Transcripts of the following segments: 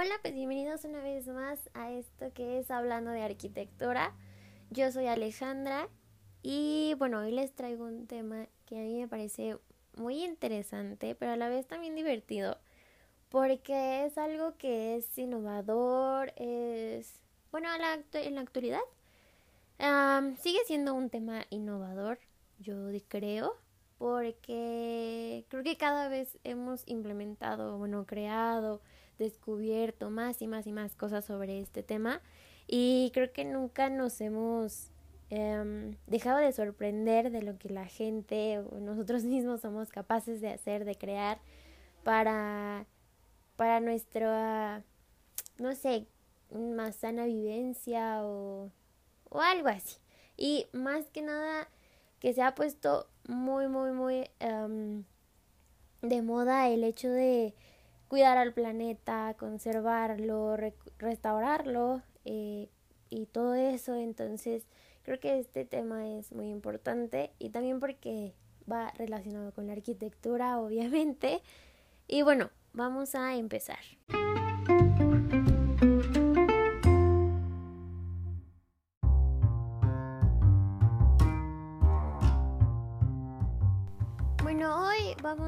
Hola, pues bienvenidos una vez más a esto que es Hablando de Arquitectura. Yo soy Alejandra y bueno, hoy les traigo un tema que a mí me parece muy interesante, pero a la vez también divertido, porque es algo que es innovador, es, bueno, en la actualidad sigue siendo un tema innovador, yo creo, porque creo que cada vez hemos implementado, bueno, creado, descubierto más y más y más cosas sobre este tema y creo que nunca nos hemos em, dejado de sorprender de lo que la gente o nosotros mismos somos capaces de hacer, de crear para, para nuestra, no sé, más sana vivencia o, o algo así. Y más que nada que se ha puesto muy, muy, muy em, de moda el hecho de cuidar al planeta, conservarlo, restaurarlo eh, y todo eso. Entonces, creo que este tema es muy importante y también porque va relacionado con la arquitectura, obviamente. Y bueno, vamos a empezar.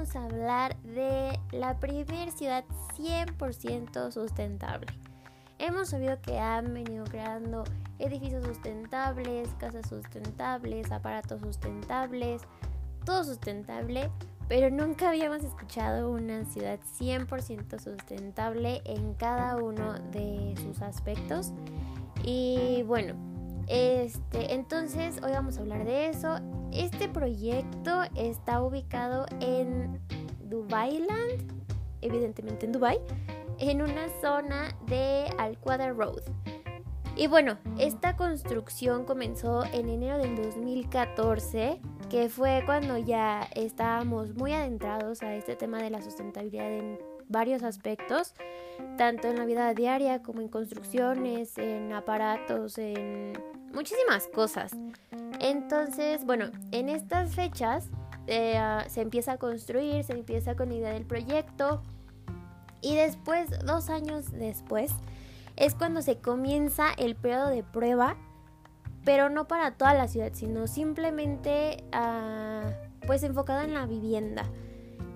A hablar de la primer ciudad 100% sustentable. Hemos sabido que han venido creando edificios sustentables, casas sustentables, aparatos sustentables, todo sustentable, pero nunca habíamos escuchado una ciudad 100% sustentable en cada uno de sus aspectos. Y bueno, este, entonces hoy vamos a hablar de eso. Este proyecto está ubicado en Dubailand, evidentemente en Dubai, en una zona de al Road. Y bueno, esta construcción comenzó en enero del 2014, que fue cuando ya estábamos muy adentrados a este tema de la sustentabilidad en varios aspectos, tanto en la vida diaria como en construcciones, en aparatos, en muchísimas cosas. Entonces, bueno, en estas fechas eh, ah, se empieza a construir, se empieza con la idea del proyecto y después, dos años después, es cuando se comienza el periodo de prueba, pero no para toda la ciudad, sino simplemente ah, pues enfocado en la vivienda.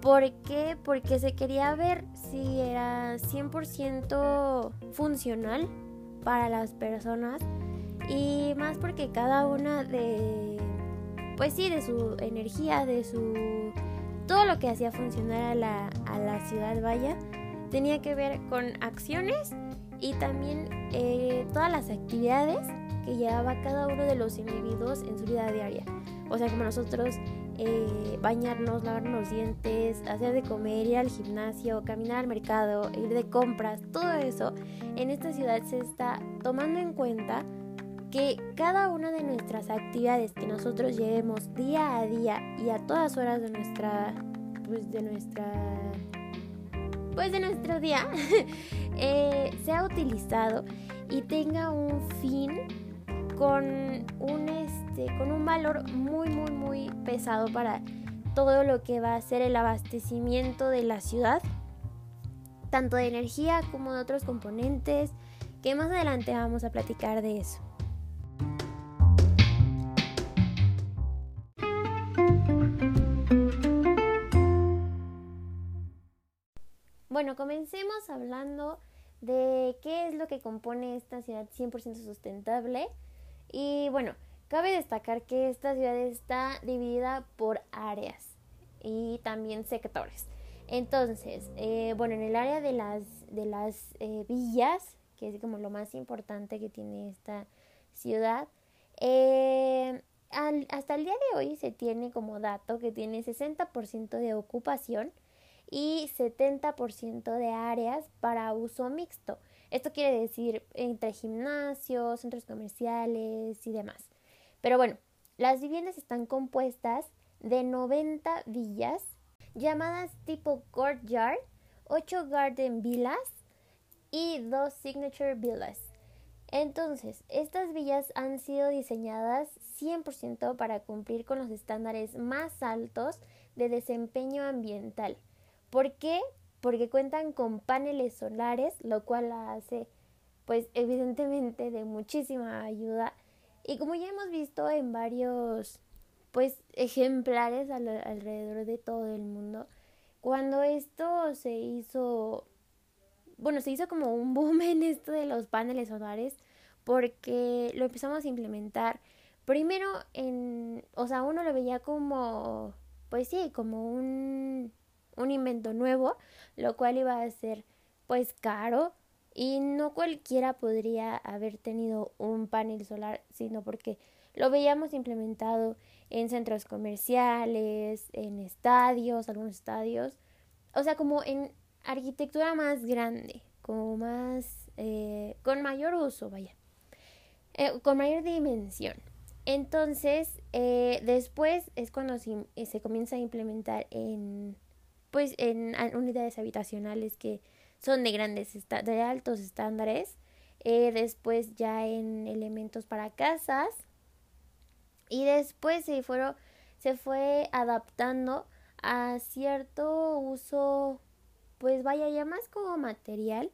¿Por qué? Porque se quería ver si era 100% funcional para las personas y más porque cada una de, pues sí, de su energía, de su, todo lo que hacía funcionar a la, a la ciudad vaya, tenía que ver con acciones y también eh, todas las actividades que llevaba cada uno de los individuos en su vida diaria. O sea, como nosotros eh, bañarnos, lavarnos los dientes, hacer de comer, ir al gimnasio, caminar al mercado, ir de compras, todo eso en esta ciudad se está tomando en cuenta que cada una de nuestras actividades que nosotros llevemos día a día y a todas horas de nuestra pues de nuestra pues de nuestro día eh, sea utilizado y tenga un fin con un este con un valor muy muy muy pesado para todo lo que va a ser el abastecimiento de la ciudad tanto de energía como de otros componentes que más adelante vamos a platicar de eso Bueno, comencemos hablando de qué es lo que compone esta ciudad 100% sustentable. Y bueno, cabe destacar que esta ciudad está dividida por áreas y también sectores. Entonces, eh, bueno, en el área de las, de las eh, villas, que es como lo más importante que tiene esta ciudad, eh, hasta el día de hoy se tiene como dato que tiene 60% de ocupación y 70% de áreas para uso mixto. Esto quiere decir entre gimnasios, centros comerciales y demás. Pero bueno, las viviendas están compuestas de 90 villas llamadas tipo courtyard, 8 garden villas y 2 signature villas. Entonces, estas villas han sido diseñadas 100% para cumplir con los estándares más altos de desempeño ambiental. ¿Por qué? porque cuentan con paneles solares, lo cual la hace pues evidentemente de muchísima ayuda. Y como ya hemos visto en varios pues ejemplares alrededor de todo el mundo, cuando esto se hizo, bueno, se hizo como un boom en esto de los paneles solares, porque lo empezamos a implementar primero en, o sea, uno lo veía como, pues sí, como un, un invento nuevo, lo cual iba a ser pues caro y no cualquiera podría haber tenido un panel solar, sino porque lo veíamos implementado en centros comerciales, en estadios, algunos estadios, o sea, como en arquitectura más grande, como más, eh, con mayor uso, vaya. Eh, con mayor dimensión. Entonces, eh, después es cuando se, se, comienza a implementar en, pues, en unidades habitacionales que son de grandes, de altos estándares. después ya en elementos para casas. Y después se, fueron, se fue adaptando a cierto uso, pues vaya ya más como material,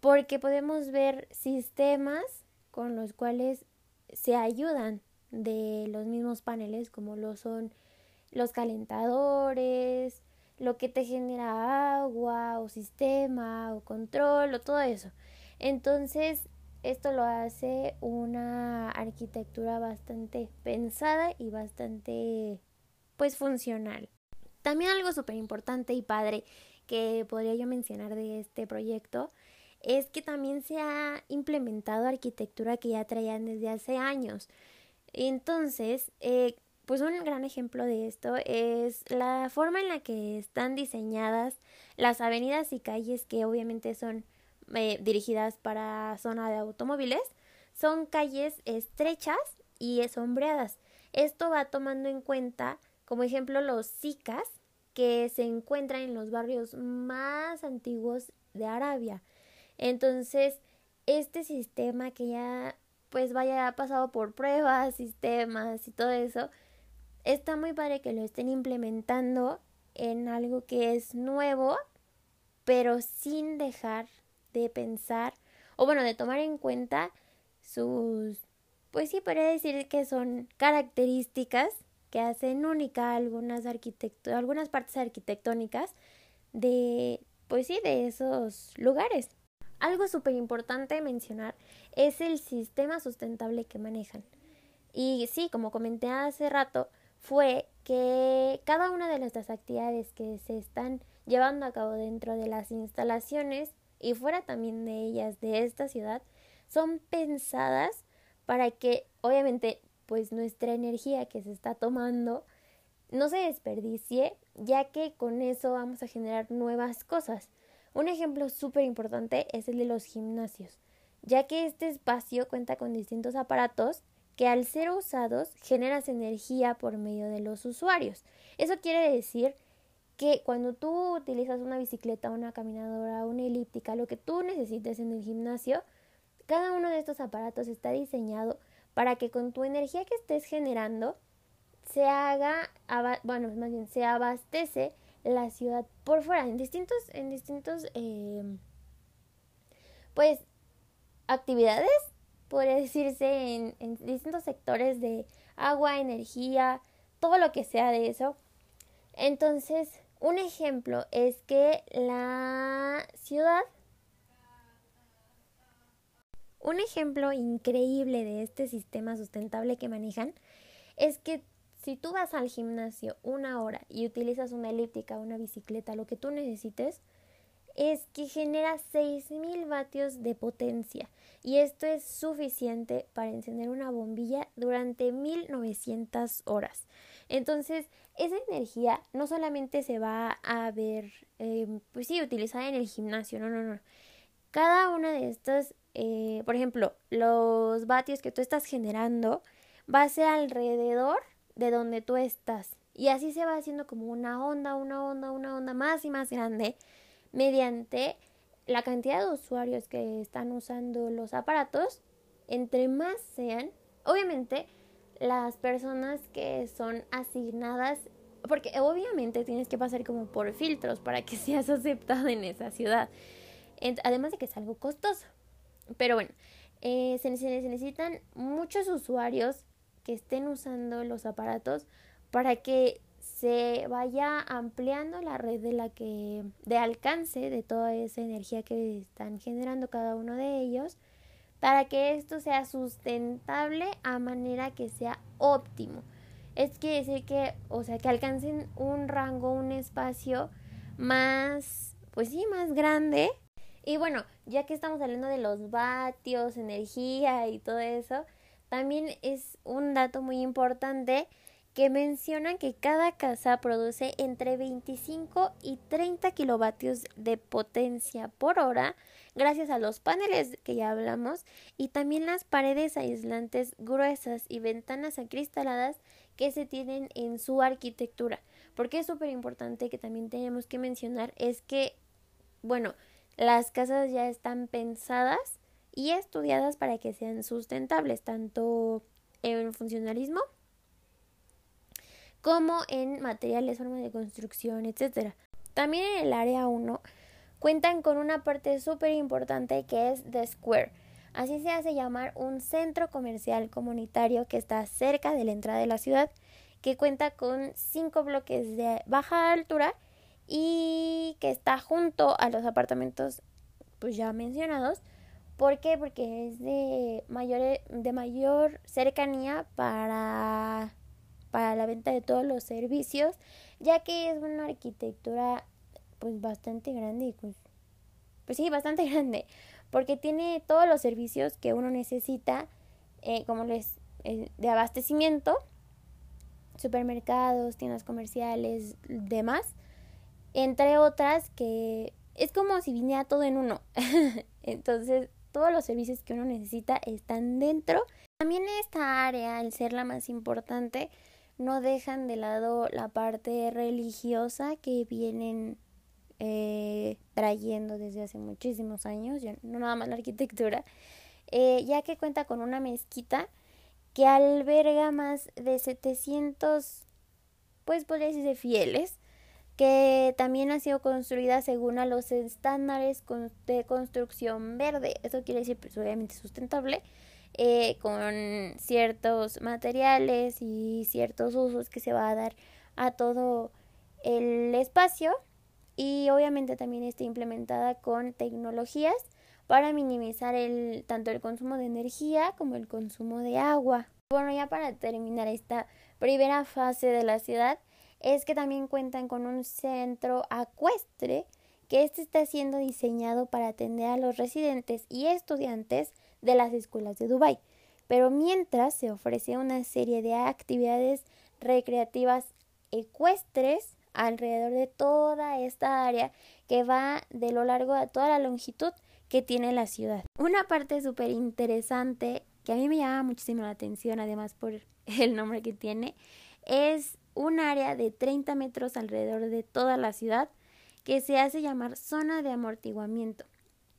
porque podemos ver sistemas con los cuales se ayudan de los mismos paneles como lo son los calentadores, lo que te genera agua o sistema o control o todo eso. Entonces, esto lo hace una arquitectura bastante pensada y bastante pues funcional. También algo súper importante y padre que podría yo mencionar de este proyecto es que también se ha implementado arquitectura que ya traían desde hace años. Entonces, eh, pues un gran ejemplo de esto es la forma en la que están diseñadas las avenidas y calles que obviamente son eh, dirigidas para zona de automóviles. Son calles estrechas y sombreadas. Esto va tomando en cuenta como ejemplo los SICAS que se encuentran en los barrios más antiguos de Arabia. Entonces, este sistema que ya pues vaya pasado por pruebas, sistemas y todo eso, está muy padre que lo estén implementando en algo que es nuevo, pero sin dejar de pensar o bueno, de tomar en cuenta sus pues sí podría decir que son características que hacen única algunas algunas partes arquitectónicas de pues sí de esos lugares. Algo súper importante mencionar es el sistema sustentable que manejan. Y sí, como comenté hace rato, fue que cada una de nuestras actividades que se están llevando a cabo dentro de las instalaciones y fuera también de ellas de esta ciudad son pensadas para que obviamente pues nuestra energía que se está tomando no se desperdicie ya que con eso vamos a generar nuevas cosas. Un ejemplo súper importante es el de los gimnasios, ya que este espacio cuenta con distintos aparatos que al ser usados generas energía por medio de los usuarios. Eso quiere decir que cuando tú utilizas una bicicleta, una caminadora, una elíptica, lo que tú necesites en el gimnasio, cada uno de estos aparatos está diseñado para que con tu energía que estés generando se haga, bueno, más bien se abastece la ciudad por fuera, en distintos, en distintos, em, pues, actividades, podría decirse, en, en distintos sectores de agua, energía, todo lo que sea de eso. Entonces, un ejemplo es que la ciudad un ejemplo increíble de este sistema sustentable que manejan es que si tú vas al gimnasio una hora y utilizas una elíptica, una bicicleta, lo que tú necesites, es que genera 6000 vatios de potencia y esto es suficiente para encender una bombilla durante 1900 horas. Entonces, esa energía no solamente se va a ver, em, pues sí, utilizada en el gimnasio, no, no, no. Cada una de estas, eh, por ejemplo, los vatios que tú estás generando va a ser alrededor de donde tú estás. Y así se va haciendo como una onda, una onda, una onda más y más grande mediante la cantidad de usuarios que están usando los aparatos. Entre más sean, obviamente las personas que son asignadas porque obviamente tienes que pasar como por filtros para que seas aceptado en esa ciudad. Además de que es algo costoso. Pero bueno, eh, se, necesitan muchos usuarios que estén usando los aparatos para que se vaya ampliando la red de la que de alcance de toda esa energía que están generando cada uno de ellos para que esto sea sustentable a manera que sea óptimo. Es que decir que, o sea, que alcancen un rango, un espacio más, pues sí, más grande. Y bueno, ya que estamos hablando de los vatios, energía y todo eso, también es un dato muy importante que mencionan que cada casa produce entre 25 y 30 kilovatios de potencia por hora gracias a los paneles que ya hablamos y también las paredes aislantes gruesas y ventanas acristaladas que se tienen en su arquitectura. Porque es súper importante que también tenemos que mencionar es que, bueno, las casas ya están pensadas y estudiadas para que sean sustentables, tanto en funcionalismo como en materiales, forma de construcción, etc. También en el área 1 cuentan con una parte súper importante que es The Square. Así se hace llamar un centro comercial comunitario que está cerca de la entrada de la ciudad, que cuenta con cinco bloques de baja altura y que está junto a los apartamentos pues ya mencionados. ¿Por qué? Porque es de mayor, de mayor cercanía para para la venta de todos los servicios, ya que es una arquitectura pues bastante grande, pues, pues sí, bastante grande, porque tiene todos los servicios que uno necesita, eh, como les eh, de abastecimiento, supermercados, tiendas comerciales, demás, entre otras que es como si viniera todo en uno. Entonces, todos los servicios que uno necesita están dentro. También esta área, al ser la más importante, no dejan de lado la parte religiosa que vienen eh, trayendo desde hace muchísimos años, no nada más la arquitectura, eh, ya que cuenta con una mezquita que alberga más de 700, pues podría decirse fieles, que también ha sido construida según a los estándares de construcción verde. Eso quiere decir, pues, obviamente, sustentable eh, con ciertos materiales y ciertos usos que se va a dar a todo el espacio y obviamente también está implementada con tecnologías para minimizar el tanto el consumo de energía como el consumo de agua. Bueno, ya para terminar esta primera fase de la ciudad es que también cuentan con un centro acuestre que este está siendo diseñado para atender a los residentes y estudiantes de las escuelas de Dubái. Pero mientras se ofrece una serie de actividades recreativas ecuestres alrededor de toda esta área que va de lo largo a toda la longitud que tiene la ciudad. Una parte súper interesante que a mí me llama muchísimo la atención, además por el nombre que tiene, es un área de 30 metros alrededor de toda la ciudad que se hace llamar zona de amortiguamiento.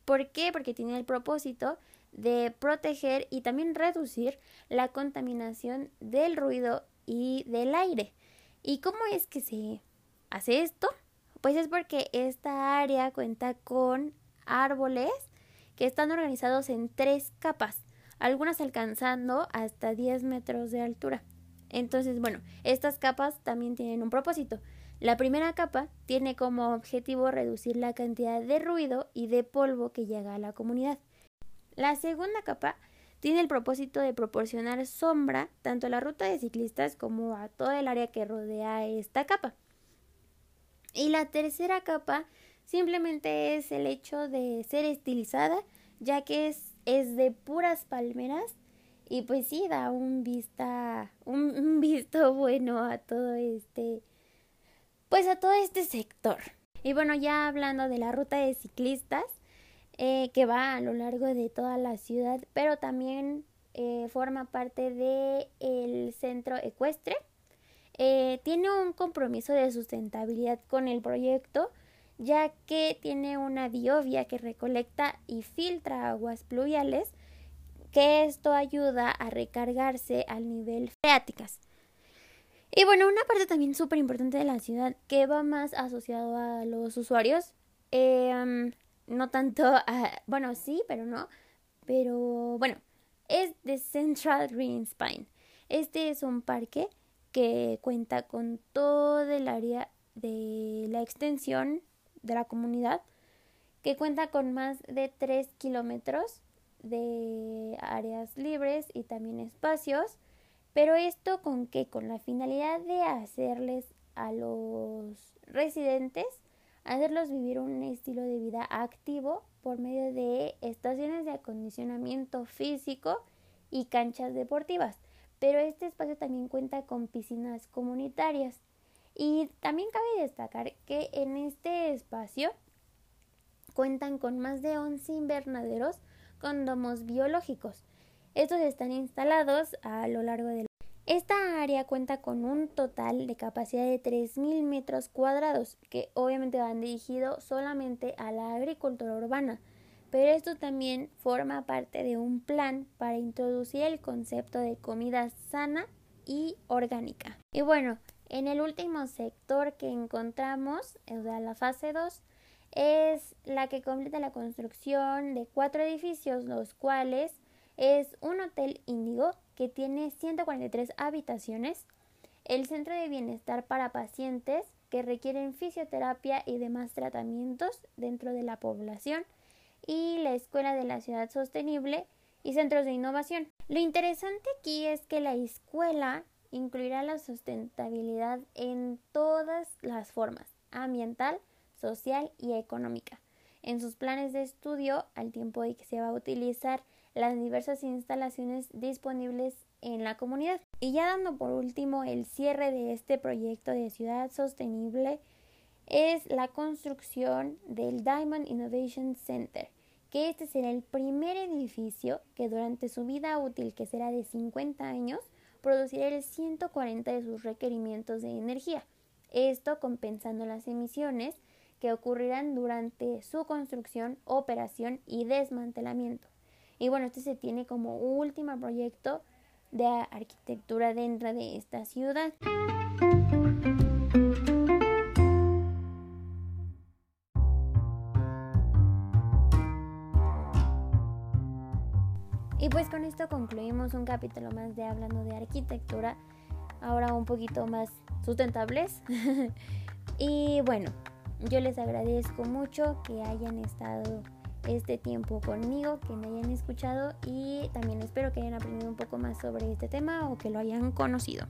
¿Por qué? Porque tiene el propósito de proteger y también reducir la contaminación del ruido y del aire. ¿Y cómo es que se hace esto? Pues es porque esta área cuenta con árboles que están organizados en tres capas, algunas alcanzando hasta 10 metros de altura. Entonces, bueno, estas capas también tienen un propósito. La primera capa tiene como objetivo reducir la cantidad de ruido y de polvo que llega a la comunidad. La segunda capa tiene el propósito de proporcionar sombra tanto a la ruta de ciclistas como a todo el área que rodea esta capa. Y la tercera capa simplemente es el hecho de ser estilizada, ya que es, es de puras palmeras y pues sí da un vista un, un visto bueno a todo este pues a todo este sector. Y bueno, ya hablando de la ruta de ciclistas, eh, que va a lo largo de toda la ciudad, pero también eh, forma parte del el centro ecuestre. Eh, tiene un compromiso de sustentabilidad con el proyecto, ya que tiene una biovia que recolecta y filtra aguas pluviales, que esto ayuda a recargarse al nivel freáticas. Y bueno, una parte también súper importante de la ciudad que va más asociado a los usuarios, no tanto a, bueno, sí, pero no, pero bueno, es The Central Green Spine. Este es un parque que cuenta con todo el área de la extensión de la comunidad, que cuenta con más de 3 kilómetros de áreas libres y también espacios pero esto con qué? Con la finalidad de hacerles a los residentes, hacerlos vivir un estilo de vida activo por medio de estaciones de acondicionamiento físico y canchas deportivas. Pero este espacio también cuenta con piscinas comunitarias. Y también cabe destacar que en este espacio cuentan con más de 11 invernaderos con domos biológicos. Estos están instalados a lo largo del esta área cuenta con un total de capacidad de 3.000 metros cuadrados, que obviamente van dirigidos solamente a la agricultura urbana, pero esto también forma parte de un plan para introducir el concepto de comida sana y orgánica. Y bueno, en el último sector que encontramos, o sea, la fase 2, es la que completa la construcción de cuatro edificios, los cuales es un hotel índigo que tiene 143 habitaciones, el centro de bienestar para pacientes que requieren fisioterapia y demás tratamientos dentro de la población y la Escuela de la Ciudad Sostenible y centros de innovación. Lo interesante aquí es que la escuela incluirá la sustentabilidad en todas las formas, ambiental, social y económica, en sus planes de estudio al tiempo de que se va a utilizar las diversas instalaciones disponibles en la comunidad. Y ya dando por último el cierre de este proyecto de ciudad sostenible es la construcción del Diamond Innovation Center, que este será el primer edificio que durante su vida útil, que será de 50 años, producirá el 140 de sus requerimientos de energía. Esto compensando las emisiones que ocurrirán durante su construcción, operación y desmantelamiento. Y bueno, este se tiene como último proyecto de arquitectura dentro de esta ciudad. Y pues con esto concluimos un capítulo más de hablando de arquitectura, ahora un poquito más sustentables. y bueno, yo les agradezco mucho que hayan estado este tiempo conmigo, que me hayan escuchado y también espero que hayan aprendido un poco más sobre este tema o que lo hayan conocido.